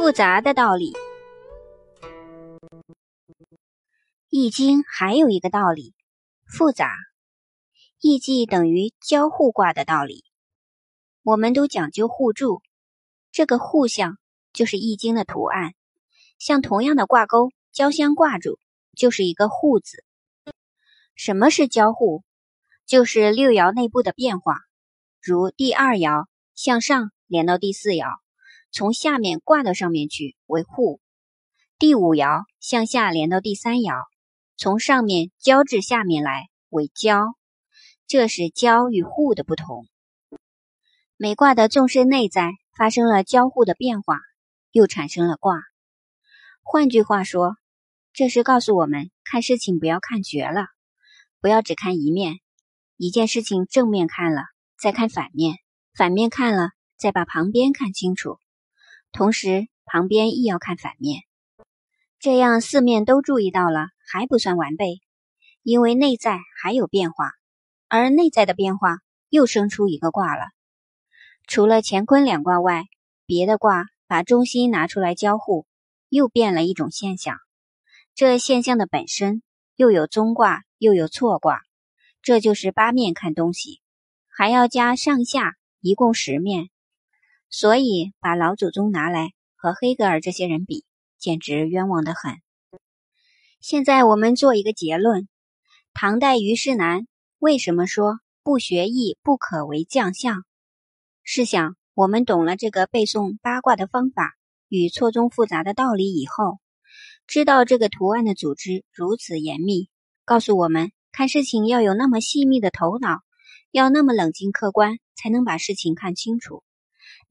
复杂的道理，《易经》还有一个道理，复杂，易记等于交互卦的道理。我们都讲究互助，这个互相就是易经的图案，像同样的挂钩交相挂住，就是一个互字。什么是交互？就是六爻内部的变化，如第二爻向上连到第四爻。从下面挂到上面去为互，第五爻向下连到第三爻，从上面交至下面来为交，这是交与互的不同。每卦的纵深内在发生了交互的变化，又产生了卦。换句话说，这是告诉我们看事情不要看绝了，不要只看一面，一件事情正面看了再看反面，反面看了再把旁边看清楚。同时，旁边亦要看反面，这样四面都注意到了，还不算完备，因为内在还有变化，而内在的变化又生出一个卦了。除了乾坤两卦外，别的卦把中心拿出来交互，又变了一种现象。这现象的本身又有中卦，又有错卦，这就是八面看东西，还要加上下，一共十面。所以，把老祖宗拿来和黑格尔这些人比，简直冤枉的很。现在我们做一个结论：唐代虞世南为什么说“不学艺，不可为将相”？试想，我们懂了这个背诵八卦的方法与错综复杂的道理以后，知道这个图案的组织如此严密，告诉我们看事情要有那么细密的头脑，要那么冷静客观，才能把事情看清楚。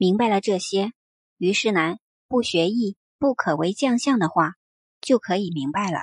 明白了这些，虞世南不学艺不可为将相的话，就可以明白了。